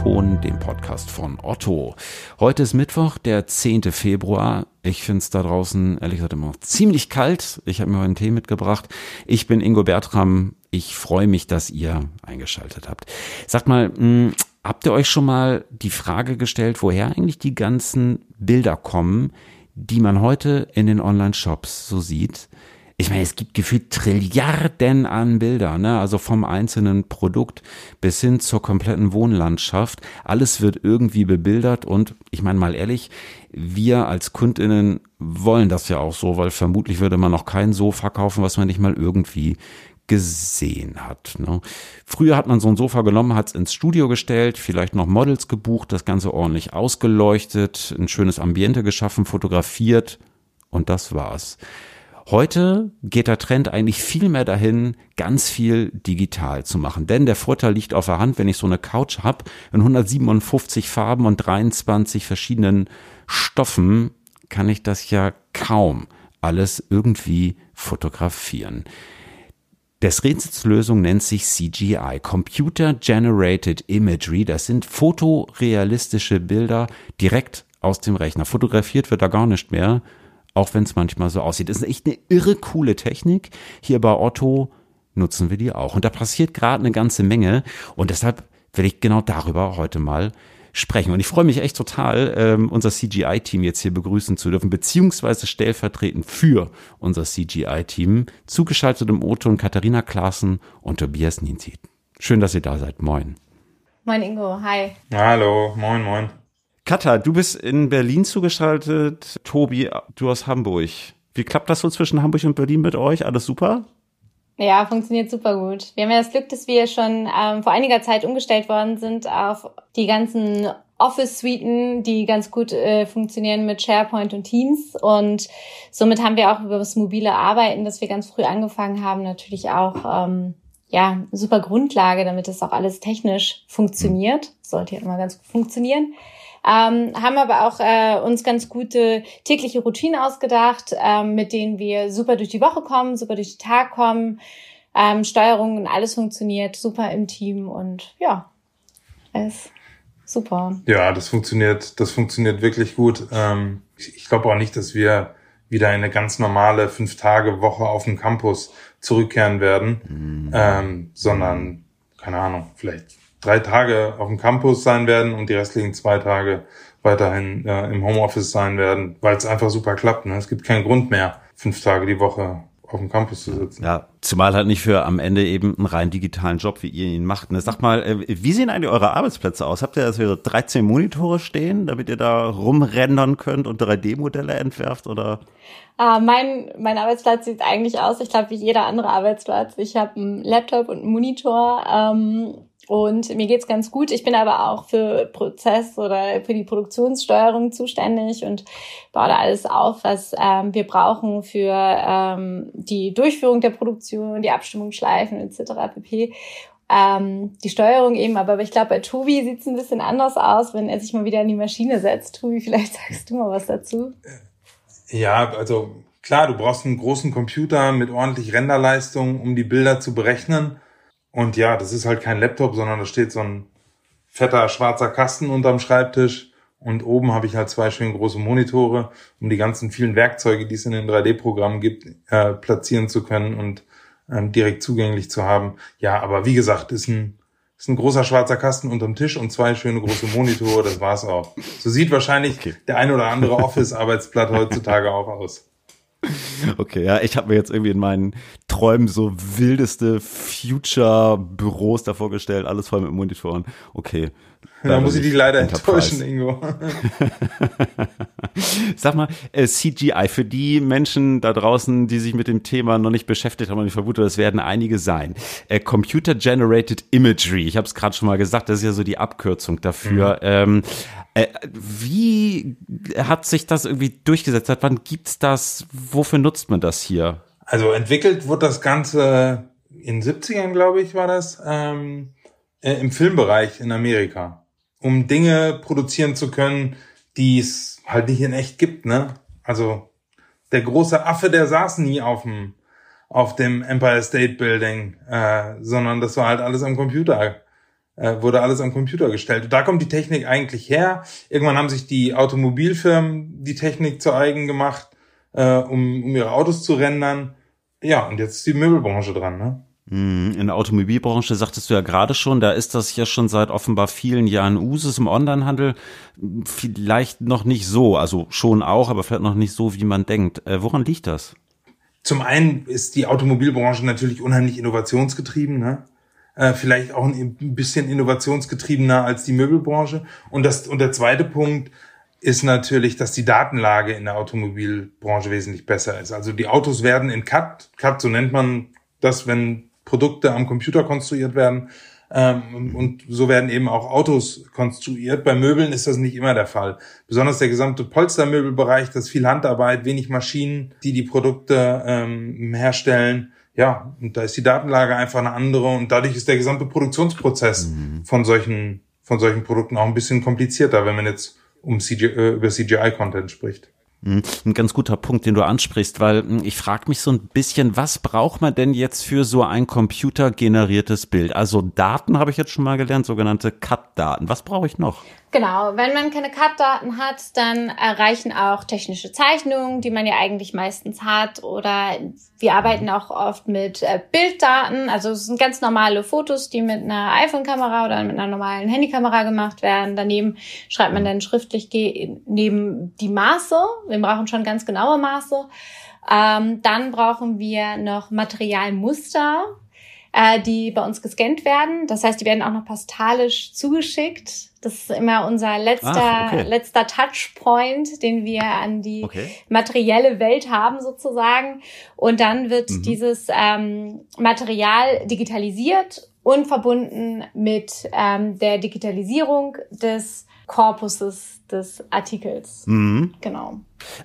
O-Ton, dem Podcast von Otto. Heute ist Mittwoch, der 10. Februar. Ich finde es da draußen, ehrlich gesagt, immer noch ziemlich kalt. Ich habe mir einen Tee mitgebracht. Ich bin Ingo Bertram. Ich freue mich, dass ihr eingeschaltet habt. Sagt mal, mh, hm, habt ihr euch schon mal die Frage gestellt, woher eigentlich die ganzen Bilder kommen, die man heute in den Online-Shops so sieht? Ich meine, es gibt gefühlt Trilliarden an Bildern, ne? also vom einzelnen Produkt bis hin zur kompletten Wohnlandschaft. Alles wird irgendwie bebildert und ich meine mal ehrlich, wir als Kundinnen wollen das ja auch so, weil vermutlich würde man noch kein Sofa kaufen, was man nicht mal irgendwie gesehen hat. Ne? Früher hat man so ein Sofa genommen, hat es ins Studio gestellt, vielleicht noch Models gebucht, das Ganze ordentlich ausgeleuchtet, ein schönes Ambiente geschaffen, fotografiert und das war's. Heute geht der Trend eigentlich viel mehr dahin, ganz viel digital zu machen. Denn der Vorteil liegt auf der Hand, wenn ich so eine Couch habe, in 157 Farben und 23 verschiedenen Stoffen, kann ich das ja kaum alles irgendwie fotografieren. Des Rätsels Lösung nennt sich CGI, Computer Generated Imagery. Das sind fotorealistische Bilder direkt aus dem Rechner. Fotografiert wird da gar nicht mehr, auch wenn es manchmal so aussieht. Das ist echt eine irre coole Technik. Hier bei Otto nutzen wir die auch. Und da passiert gerade eine ganze Menge. Und deshalb will ich genau darüber heute mal sprechen. Und ich freue mich echt total, ähm, unser CGI-Team jetzt hier begrüßen zu dürfen, beziehungsweise stellvertretend für unser CGI-Team, zugeschaltet im Otto und Katharina Klaassen und Tobias Nienzit. Schön, dass ihr da seid. Moin. Moin Ingo, hi. Hallo, moin, moin. Katha, du bist in Berlin zugeschaltet. Tobi, du aus Hamburg. Wie klappt das so zwischen Hamburg und Berlin mit euch? Alles super? Ja, funktioniert super gut. Wir haben ja das Glück, dass wir schon ähm, vor einiger Zeit umgestellt worden sind auf die ganzen Office-Suiten, die ganz gut äh, funktionieren mit SharePoint und Teams. Und somit haben wir auch über das mobile Arbeiten, das wir ganz früh angefangen haben, natürlich auch ähm, ja super Grundlage, damit das auch alles technisch funktioniert. Sollte ja immer ganz gut funktionieren. Ähm, haben aber auch äh, uns ganz gute tägliche Routinen ausgedacht, ähm, mit denen wir super durch die Woche kommen, super durch den Tag kommen. Ähm, Steuerung und alles funktioniert super im Team und ja, ist super. Ja, das funktioniert, das funktioniert wirklich gut. Ähm, ich, ich glaube auch nicht, dass wir wieder in eine ganz normale fünf Tage Woche auf dem Campus zurückkehren werden, mhm. ähm, sondern keine Ahnung, vielleicht drei Tage auf dem Campus sein werden und die restlichen zwei Tage weiterhin äh, im Homeoffice sein werden, weil es einfach super klappt. Ne? Es gibt keinen Grund mehr, fünf Tage die Woche auf dem Campus zu sitzen. Ja, zumal halt nicht für am Ende eben einen rein digitalen Job, wie ihr ihn macht. Ne? Sag mal, äh, wie sehen eigentlich eure Arbeitsplätze aus? Habt ihr da so 13 Monitore stehen, damit ihr da rumrendern könnt und 3D-Modelle entwerft oder? Ah, mein, mein Arbeitsplatz sieht eigentlich aus, ich glaube, wie jeder andere Arbeitsplatz. Ich habe einen Laptop und einen Monitor. Ähm, und mir geht's ganz gut. Ich bin aber auch für Prozess oder für die Produktionssteuerung zuständig und baue da alles auf, was ähm, wir brauchen für ähm, die Durchführung der Produktion, die Abstimmungsschleifen etc. pp. Ähm, die Steuerung eben, aber ich glaube, bei Tobi sieht's ein bisschen anders aus, wenn er sich mal wieder in die Maschine setzt. Tobi, vielleicht sagst du mal was dazu. Ja, also klar, du brauchst einen großen Computer mit ordentlich Renderleistung, um die Bilder zu berechnen. Und ja, das ist halt kein Laptop, sondern da steht so ein fetter schwarzer Kasten unterm Schreibtisch. Und oben habe ich halt zwei schön große Monitore, um die ganzen vielen Werkzeuge, die es in den 3D-Programmen gibt, äh, platzieren zu können und ähm, direkt zugänglich zu haben. Ja, aber wie gesagt, ist ein, ist ein großer schwarzer Kasten unterm Tisch und zwei schöne große Monitore, das war's auch. So sieht wahrscheinlich okay. der ein oder andere Office-Arbeitsblatt heutzutage auch aus. Okay, ja, ich habe mir jetzt irgendwie in meinen Träumen so wildeste Future-Büros da vorgestellt, alles voll mit Monitoren. Okay. Da muss ich dich leider enttäuschen, Ingo. Sag mal, äh, CGI, für die Menschen da draußen, die sich mit dem Thema noch nicht beschäftigt haben, und ich vermute, das werden einige sein. Äh, Computer Generated Imagery, ich habe es gerade schon mal gesagt, das ist ja so die Abkürzung dafür. Mhm. Ähm, äh, wie hat sich das irgendwie durchgesetzt? Seit wann gibt's das? Wofür nutzt man das hier? Also entwickelt wurde das Ganze in 70ern, glaube ich, war das, ähm, äh, im Filmbereich in Amerika. Um Dinge produzieren zu können, die es halt nicht in echt gibt, ne? Also der große Affe, der saß nie auf dem auf dem Empire State Building, äh, sondern das war halt alles am Computer wurde alles am Computer gestellt. Und da kommt die Technik eigentlich her. Irgendwann haben sich die Automobilfirmen die Technik zu eigen gemacht, äh, um, um ihre Autos zu rendern. Ja, und jetzt ist die Möbelbranche dran, ne? Mhm. In der Automobilbranche sagtest du ja gerade schon, da ist das ja schon seit offenbar vielen Jahren Usus im Onlinehandel. Vielleicht noch nicht so, also schon auch, aber vielleicht noch nicht so, wie man denkt. Äh, woran liegt das? Zum einen ist die Automobilbranche natürlich unheimlich innovationsgetrieben, ne? Äh, vielleicht auch ein bisschen innovationsgetriebener als die Möbelbranche. Und, das, und der zweite Punkt ist natürlich, dass die Datenlage in der Automobilbranche wesentlich besser ist. Also die Autos werden in CAD, CAD, so nennt man das, wenn Produkte am Computer konstruiert werden, ähm, und so werden eben auch Autos konstruiert. Bei Möbeln ist das nicht immer der Fall. Besonders der gesamte Polstermöbelbereich, das ist viel Handarbeit, wenig Maschinen, die die Produkte ähm, herstellen. Ja, und da ist die Datenlage einfach eine andere und dadurch ist der gesamte Produktionsprozess mhm. von solchen von solchen Produkten auch ein bisschen komplizierter, wenn man jetzt um CGI, äh, über CGI-Content spricht. Hm, ein ganz guter Punkt, den du ansprichst, weil hm, ich frage mich so ein bisschen, was braucht man denn jetzt für so ein computergeneriertes Bild? Also Daten habe ich jetzt schon mal gelernt, sogenannte CAD-Daten. Was brauche ich noch? Genau, wenn man keine CAD-Daten hat, dann erreichen auch technische Zeichnungen, die man ja eigentlich meistens hat. Oder wir arbeiten auch oft mit äh, Bilddaten. Also es sind ganz normale Fotos, die mit einer iPhone-Kamera oder mit einer normalen Handykamera gemacht werden. Daneben schreibt man dann schriftlich neben die Maße. Wir brauchen schon ganz genaue Maße. Ähm, dann brauchen wir noch Materialmuster äh, die bei uns gescannt werden. Das heißt, die werden auch noch postalisch zugeschickt. Das ist immer unser letzter, Ach, okay. letzter Touchpoint, den wir an die okay. materielle Welt haben sozusagen. Und dann wird mhm. dieses ähm, Material digitalisiert und verbunden mit ähm, der Digitalisierung des Korpuses des Artikels. Mhm. Genau.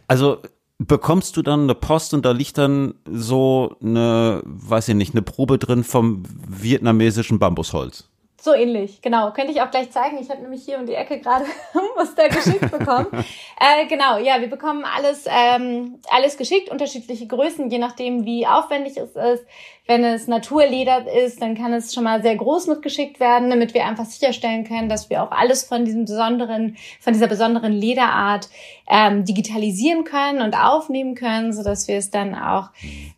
Also bekommst du dann eine Post und da liegt dann so eine, weiß ich nicht, eine Probe drin vom vietnamesischen Bambusholz. So ähnlich, genau. Könnte ich auch gleich zeigen. Ich habe nämlich hier um die Ecke gerade was da geschickt bekommen. äh, genau, ja, wir bekommen alles, ähm, alles geschickt, unterschiedliche Größen, je nachdem, wie aufwendig es ist. Wenn es Naturleder ist, dann kann es schon mal sehr groß mitgeschickt werden, damit wir einfach sicherstellen können, dass wir auch alles von diesem besonderen, von dieser besonderen Lederart ähm, digitalisieren können und aufnehmen können, so dass wir es dann auch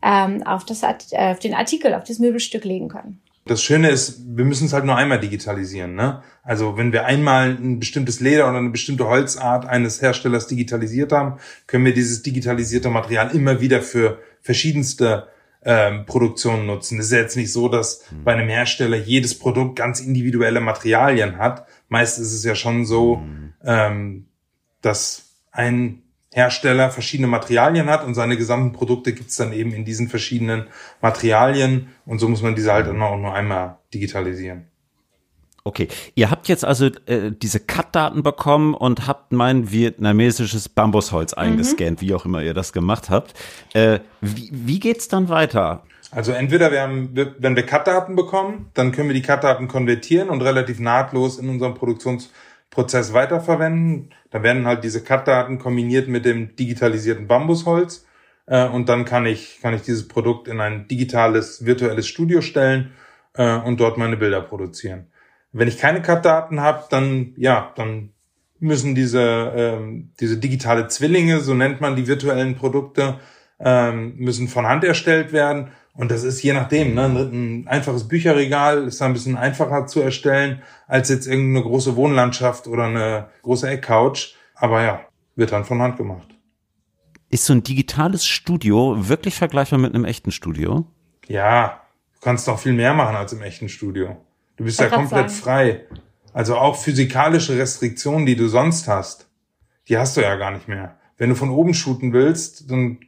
ähm, auf, das, äh, auf den Artikel, auf das Möbelstück legen können. Das Schöne ist, wir müssen es halt nur einmal digitalisieren. Ne? Also wenn wir einmal ein bestimmtes Leder oder eine bestimmte Holzart eines Herstellers digitalisiert haben, können wir dieses digitalisierte Material immer wieder für verschiedenste ähm, Produktionen nutzen. Es ist ja jetzt nicht so, dass mhm. bei einem Hersteller jedes Produkt ganz individuelle Materialien hat. Meist ist es ja schon so, mhm. ähm, dass ein Hersteller verschiedene Materialien hat und seine gesamten Produkte gibt's dann eben in diesen verschiedenen Materialien und so muss man diese halt dann auch nur einmal digitalisieren. Okay, ihr habt jetzt also äh, diese CAD-Daten bekommen und habt mein vietnamesisches Bambusholz mhm. eingescannt, wie auch immer ihr das gemacht habt. Äh, wie, wie geht's dann weiter? Also entweder wir haben, wenn wir CAD-Daten bekommen, dann können wir die CAD-Daten konvertieren und relativ nahtlos in unserem Produktions Prozess weiterverwenden. Da werden halt diese Cut-Daten kombiniert mit dem digitalisierten Bambusholz. Äh, und dann kann ich, kann ich dieses Produkt in ein digitales, virtuelles Studio stellen äh, und dort meine Bilder produzieren. Wenn ich keine Cut-Daten habe, dann, ja, dann müssen diese, ähm, diese digitale Zwillinge, so nennt man die virtuellen Produkte, ähm, müssen von Hand erstellt werden. Und das ist je nachdem, ne, ein einfaches Bücherregal ist da ein bisschen einfacher zu erstellen als jetzt irgendeine große Wohnlandschaft oder eine große Eckcouch. Aber ja, wird dann von Hand gemacht. Ist so ein digitales Studio wirklich vergleichbar mit einem echten Studio? Ja, du kannst doch viel mehr machen als im echten Studio. Du bist ja komplett sagen. frei. Also auch physikalische Restriktionen, die du sonst hast, die hast du ja gar nicht mehr. Wenn du von oben shooten willst, dann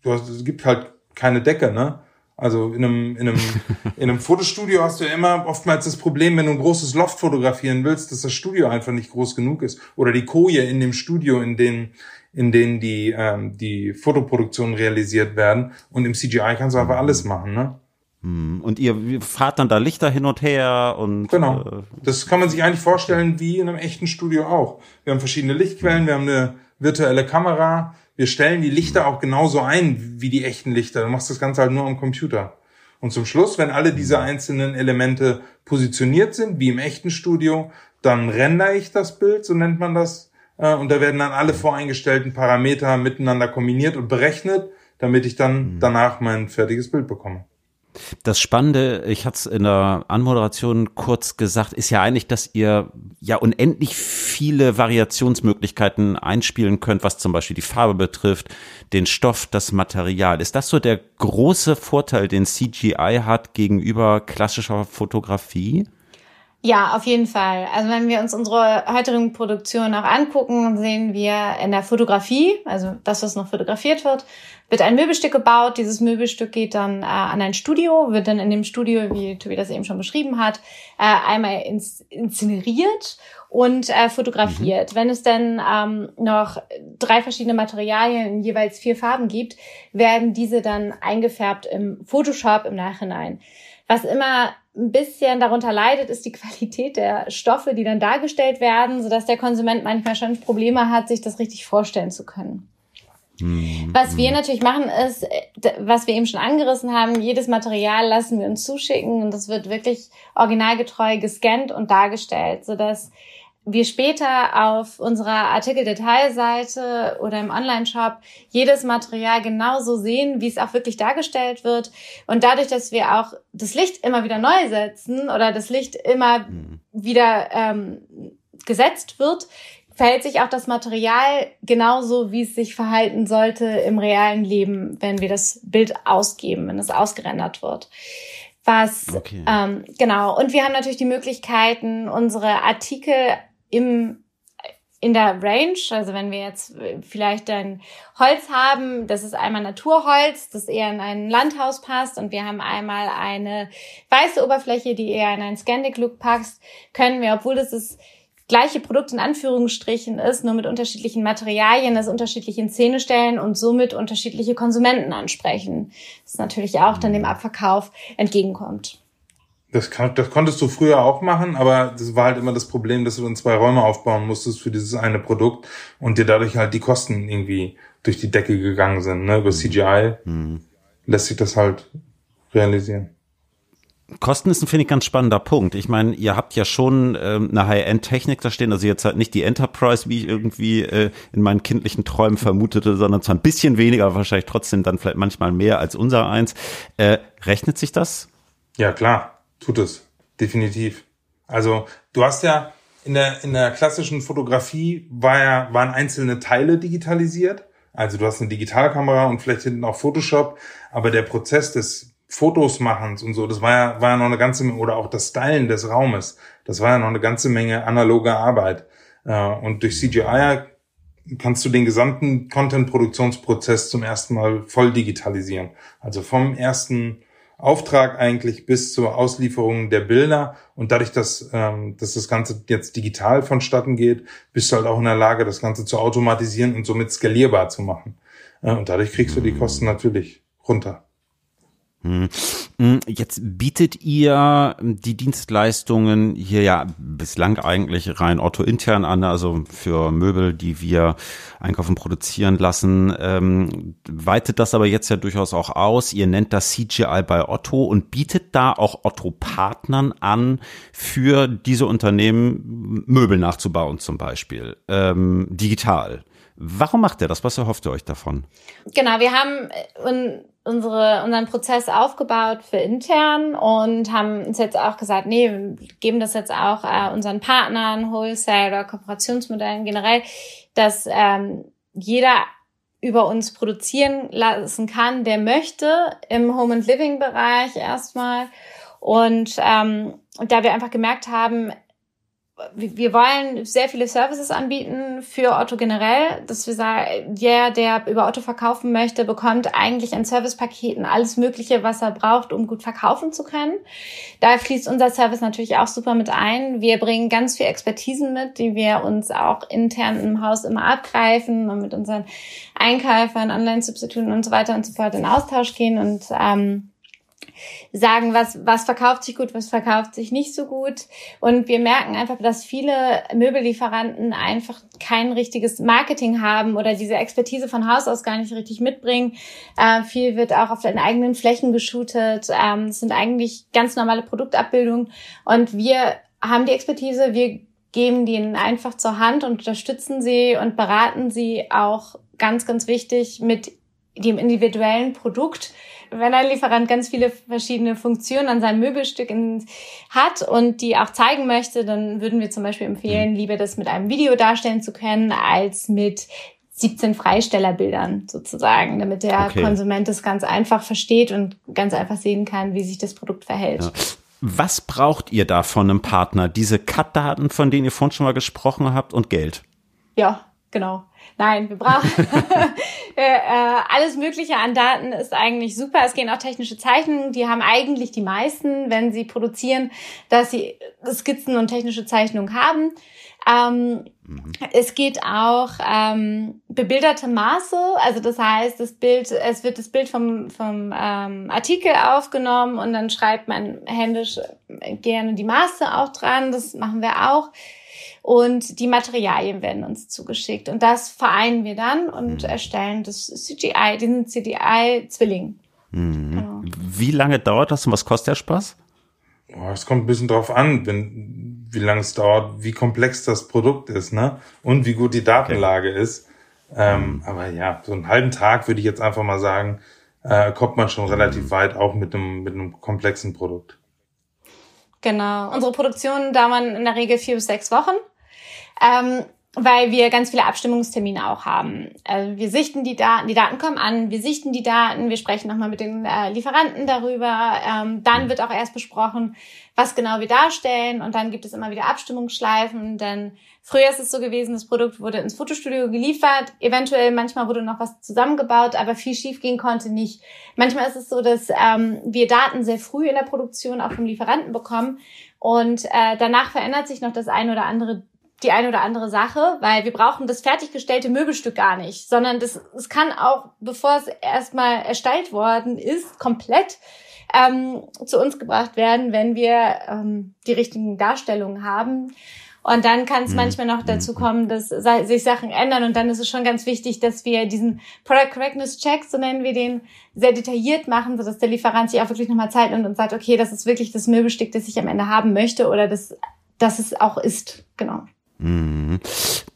du hast, es gibt halt keine Decke, ne? Also in einem, in einem, in einem Fotostudio hast du ja immer oftmals das Problem, wenn du ein großes Loft fotografieren willst, dass das Studio einfach nicht groß genug ist. Oder die Koje in dem Studio, in denen, in denen die, ähm, die Fotoproduktionen realisiert werden. Und im CGI kannst du einfach alles machen, ne? Hm, und ihr fahrt dann da Lichter hin und her und. Genau. Äh, das kann man sich eigentlich vorstellen wie in einem echten Studio auch. Wir haben verschiedene Lichtquellen, wir haben eine virtuelle Kamera, wir stellen die Lichter auch genauso ein wie die echten Lichter. Du machst das Ganze halt nur am Computer. Und zum Schluss, wenn alle diese einzelnen Elemente positioniert sind, wie im echten Studio, dann render ich das Bild, so nennt man das, äh, und da werden dann alle voreingestellten Parameter miteinander kombiniert und berechnet, damit ich dann mhm. danach mein fertiges Bild bekomme. Das Spannende, ich hatte es in der Anmoderation kurz gesagt, ist ja eigentlich, dass ihr ja unendlich viele Variationsmöglichkeiten einspielen könnt, was zum Beispiel die Farbe betrifft, den Stoff, das Material. Ist das so der große Vorteil, den CGI hat gegenüber klassischer Fotografie? Ja, auf jeden Fall. Also wenn wir uns unsere heutigen Produktionen auch angucken, sehen wir in der Fotografie, also das, was noch fotografiert wird, wird ein Möbelstück gebaut. Dieses Möbelstück geht dann äh, an ein Studio, wird dann in dem Studio, wie Tobi das eben schon beschrieben hat, äh, einmal ins, inszeniert und äh, fotografiert. Mhm. Wenn es dann ähm, noch drei verschiedene Materialien in jeweils vier Farben gibt, werden diese dann eingefärbt im Photoshop im Nachhinein. Was immer ein bisschen darunter leidet, ist die Qualität der Stoffe, die dann dargestellt werden, sodass der Konsument manchmal schon Probleme hat, sich das richtig vorstellen zu können. Mhm. Was wir natürlich machen ist, was wir eben schon angerissen haben, jedes Material lassen wir uns zuschicken und das wird wirklich originalgetreu gescannt und dargestellt, sodass wir später auf unserer Artikeldetailseite oder im Online-Shop jedes Material genauso sehen, wie es auch wirklich dargestellt wird. Und dadurch, dass wir auch das Licht immer wieder neu setzen oder das Licht immer mhm. wieder ähm, gesetzt wird, verhält sich auch das Material genauso, wie es sich verhalten sollte im realen Leben, wenn wir das Bild ausgeben, wenn es ausgerendert wird. Was okay. ähm, genau. Und wir haben natürlich die Möglichkeiten, unsere Artikel im in der Range, also wenn wir jetzt vielleicht ein Holz haben, das ist einmal Naturholz, das eher in ein Landhaus passt und wir haben einmal eine weiße Oberfläche, die eher in einen Scandic Look passt, können wir, obwohl das ist gleiche Produkt in Anführungsstrichen ist, nur mit unterschiedlichen Materialien, das unterschiedlich in Szene stellen und somit unterschiedliche Konsumenten ansprechen. Das natürlich auch dann dem Abverkauf entgegenkommt. Das, kann, das konntest du früher auch machen, aber das war halt immer das Problem, dass du dann zwei Räume aufbauen musstest für dieses eine Produkt und dir dadurch halt die Kosten irgendwie durch die Decke gegangen sind. Ne? Über CGI mhm. lässt sich das halt realisieren. Kosten ist, finde ich, ganz spannender Punkt. Ich meine, ihr habt ja schon ähm, eine High-End-Technik da stehen, also jetzt halt nicht die Enterprise, wie ich irgendwie äh, in meinen kindlichen Träumen vermutete, sondern zwar ein bisschen weniger, wahrscheinlich trotzdem dann vielleicht manchmal mehr als unser eins. Äh, rechnet sich das? Ja, klar, tut es. Definitiv. Also du hast ja in der, in der klassischen Fotografie war ja, waren einzelne Teile digitalisiert. Also du hast eine Digitalkamera und vielleicht hinten auch Photoshop, aber der Prozess des Fotos machens und so, das war ja, war ja noch eine ganze Menge, oder auch das Stylen des Raumes, das war ja noch eine ganze Menge analoge Arbeit. Äh, und durch CGI kannst du den gesamten Content-Produktionsprozess zum ersten Mal voll digitalisieren. Also vom ersten Auftrag eigentlich bis zur Auslieferung der Bilder und dadurch, dass, ähm, dass das Ganze jetzt digital vonstatten geht, bist du halt auch in der Lage, das Ganze zu automatisieren und somit skalierbar zu machen. Äh, und dadurch kriegst du die Kosten natürlich runter. Hm. Hm, jetzt bietet ihr die Dienstleistungen hier ja bislang eigentlich rein Otto intern an, also für Möbel, die wir einkaufen, produzieren lassen. Ähm, weitet das aber jetzt ja durchaus auch aus. Ihr nennt das CGI bei Otto und bietet da auch Otto-Partnern an, für diese Unternehmen Möbel nachzubauen zum Beispiel, ähm, digital. Warum macht ihr das? Was erhofft ihr euch davon? Genau, wir haben unsere, unseren Prozess aufgebaut für intern und haben uns jetzt auch gesagt, nee, wir geben das jetzt auch äh, unseren Partnern, Wholesale oder Kooperationsmodellen generell, dass ähm, jeder über uns produzieren lassen kann, der möchte, im Home and Living Bereich erstmal. Und, ähm, und da wir einfach gemerkt haben, wir wollen sehr viele Services anbieten für Otto generell, dass wir sagen, der, der über Otto verkaufen möchte, bekommt eigentlich ein Servicepaket und alles Mögliche, was er braucht, um gut verkaufen zu können. Da fließt unser Service natürlich auch super mit ein. Wir bringen ganz viel Expertisen mit, die wir uns auch intern im Haus immer abgreifen und mit unseren Einkäufern, Online-Substituten und so weiter und so fort in Austausch gehen und ähm, sagen, was, was verkauft sich gut, was verkauft sich nicht so gut. Und wir merken einfach, dass viele Möbellieferanten einfach kein richtiges Marketing haben oder diese Expertise von Haus aus gar nicht richtig mitbringen. Äh, viel wird auch auf den eigenen Flächen geshootet. Ähm, es sind eigentlich ganz normale Produktabbildungen. Und wir haben die Expertise, wir geben die ihnen einfach zur Hand und unterstützen sie und beraten sie auch ganz, ganz wichtig mit dem individuellen Produkt. Wenn ein Lieferant ganz viele verschiedene Funktionen an seinem Möbelstück in, hat und die auch zeigen möchte, dann würden wir zum Beispiel empfehlen, lieber das mit einem Video darstellen zu können, als mit 17 Freistellerbildern sozusagen, damit der okay. Konsument es ganz einfach versteht und ganz einfach sehen kann, wie sich das Produkt verhält. Ja. Was braucht ihr da von einem Partner? Diese Cut-Daten, von denen ihr vorhin schon mal gesprochen habt und Geld? Ja, genau. Nein, wir brauchen äh, äh, alles Mögliche an Daten ist eigentlich super. Es gehen auch technische Zeichnungen, die haben eigentlich die meisten, wenn sie produzieren, dass sie Skizzen und technische Zeichnungen haben. Ähm, mhm. Es geht auch ähm, bebilderte Maße, also das heißt, das Bild, es wird das Bild vom, vom ähm, Artikel aufgenommen und dann schreibt man händisch gerne die Maße auch dran. Das machen wir auch und die Materialien werden uns zugeschickt. Und das vereinen wir dann und mhm. erstellen das CGI, diesen CGI-Zwilling. Mhm. Genau. Wie lange dauert das und was kostet der Spaß? Es kommt ein bisschen drauf an, wenn, wie lange es dauert, wie komplex das Produkt ist, ne? Und wie gut die Datenlage okay. ist. Ähm, mhm. Aber ja, so einen halben Tag würde ich jetzt einfach mal sagen, äh, kommt man schon relativ mhm. weit, auch mit einem, mit einem komplexen Produkt. Genau. Unsere Produktionen dauern in der Regel vier bis sechs Wochen ähm, weil wir ganz viele Abstimmungstermine auch haben. Also wir sichten die Daten, die Daten kommen an, wir sichten die Daten, wir sprechen nochmal mit den äh, Lieferanten darüber. Ähm, dann wird auch erst besprochen, was genau wir darstellen und dann gibt es immer wieder Abstimmungsschleifen. Denn früher ist es so gewesen, das Produkt wurde ins Fotostudio geliefert, eventuell manchmal wurde noch was zusammengebaut, aber viel schief gehen konnte nicht. Manchmal ist es so, dass ähm, wir Daten sehr früh in der Produktion auch vom Lieferanten bekommen und äh, danach verändert sich noch das ein oder andere die eine oder andere Sache, weil wir brauchen das fertiggestellte Möbelstück gar nicht, sondern das, es kann auch, bevor es erstmal erstellt worden ist, komplett ähm, zu uns gebracht werden, wenn wir ähm, die richtigen Darstellungen haben. Und dann kann es mhm. manchmal noch dazu mhm. kommen, dass sich Sachen ändern. Und dann ist es schon ganz wichtig, dass wir diesen Product Correctness Check, so nennen wir den, sehr detailliert machen, sodass der Lieferant sich auch wirklich nochmal Zeit nimmt und sagt, okay, das ist wirklich das Möbelstück, das ich am Ende haben möchte oder das, das es auch ist. Genau. Mhm.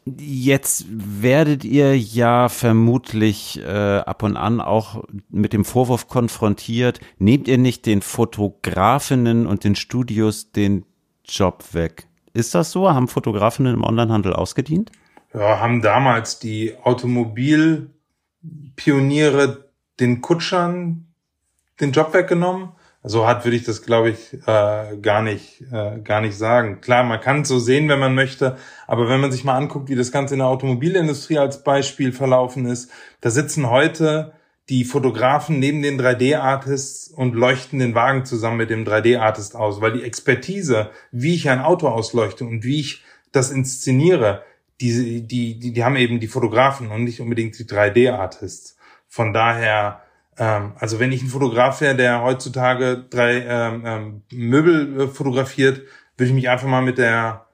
Jetzt werdet ihr ja vermutlich äh, ab und an auch mit dem Vorwurf konfrontiert, nehmt ihr nicht den Fotografinnen und den Studios den Job weg? Ist das so? Haben Fotografinnen im Onlinehandel ausgedient? Ja, haben damals die Automobilpioniere den Kutschern den Job weggenommen so hart würde ich das, glaube ich, äh, gar nicht, äh, gar nicht sagen. Klar, man kann es so sehen, wenn man möchte, aber wenn man sich mal anguckt, wie das Ganze in der Automobilindustrie als Beispiel verlaufen ist, da sitzen heute die Fotografen neben den 3D-Artists und leuchten den Wagen zusammen mit dem 3D-Artist aus, weil die Expertise, wie ich ein Auto ausleuchte und wie ich das inszeniere, die, die, die, die haben eben die Fotografen und nicht unbedingt die 3D-Artists. Von daher ähm, also wenn ich ein Fotograf wäre, der heutzutage drei ähm, ähm, Möbel äh, fotografiert, würde ich mich einfach mal mit der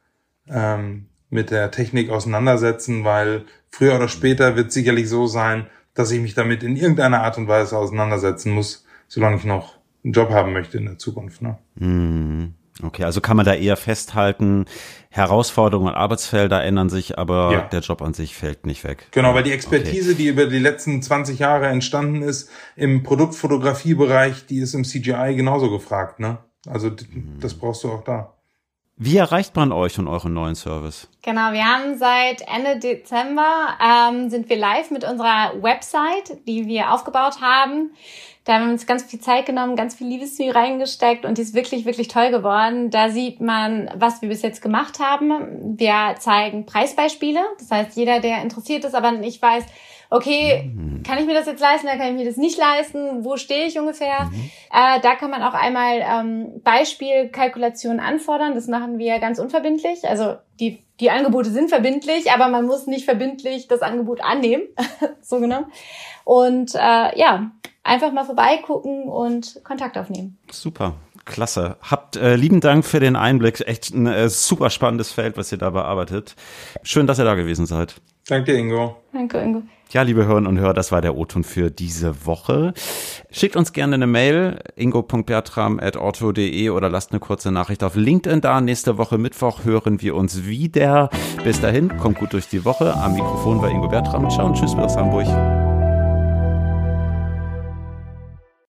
ähm, mit der Technik auseinandersetzen, weil früher oder später wird sicherlich so sein, dass ich mich damit in irgendeiner Art und Weise auseinandersetzen muss, solange ich noch einen Job haben möchte in der Zukunft. Ne? Mm. Okay, also kann man da eher festhalten, Herausforderungen und Arbeitsfelder ändern sich, aber ja. der Job an sich fällt nicht weg. Genau, weil die Expertise, okay. die über die letzten 20 Jahre entstanden ist im Produktfotografiebereich, die ist im CGI genauso gefragt, ne? Also mhm. das brauchst du auch da. Wie erreicht man euch und euren neuen Service? Genau, wir haben seit Ende Dezember ähm, sind wir live mit unserer Website, die wir aufgebaut haben. Da haben wir uns ganz viel Zeit genommen, ganz viel Liebesmühe reingesteckt und die ist wirklich, wirklich toll geworden. Da sieht man, was wir bis jetzt gemacht haben. Wir zeigen Preisbeispiele. Das heißt, jeder, der interessiert ist, aber nicht weiß, okay, mhm. kann ich mir das jetzt leisten, da kann ich mir das nicht leisten, wo stehe ich ungefähr? Mhm. Äh, da kann man auch einmal ähm, Beispielkalkulationen anfordern, das machen wir ganz unverbindlich. Also die, die Angebote sind verbindlich, aber man muss nicht verbindlich das Angebot annehmen, so genommen. Und äh, ja, einfach mal vorbeigucken und Kontakt aufnehmen. Super. Klasse. Habt äh, lieben Dank für den Einblick. Echt ein äh, super spannendes Feld, was ihr da bearbeitet. Schön, dass ihr da gewesen seid. Danke, Ingo. Danke, Ingo. Ja, liebe Hörerinnen und Hörer, das war der O-Ton für diese Woche. Schickt uns gerne eine Mail, ingo.bertram.orto.de oder lasst eine kurze Nachricht auf LinkedIn da. Nächste Woche Mittwoch hören wir uns wieder. Bis dahin, kommt gut durch die Woche. Am Mikrofon war Ingo Bertram. Ciao und tschüss aus Hamburg.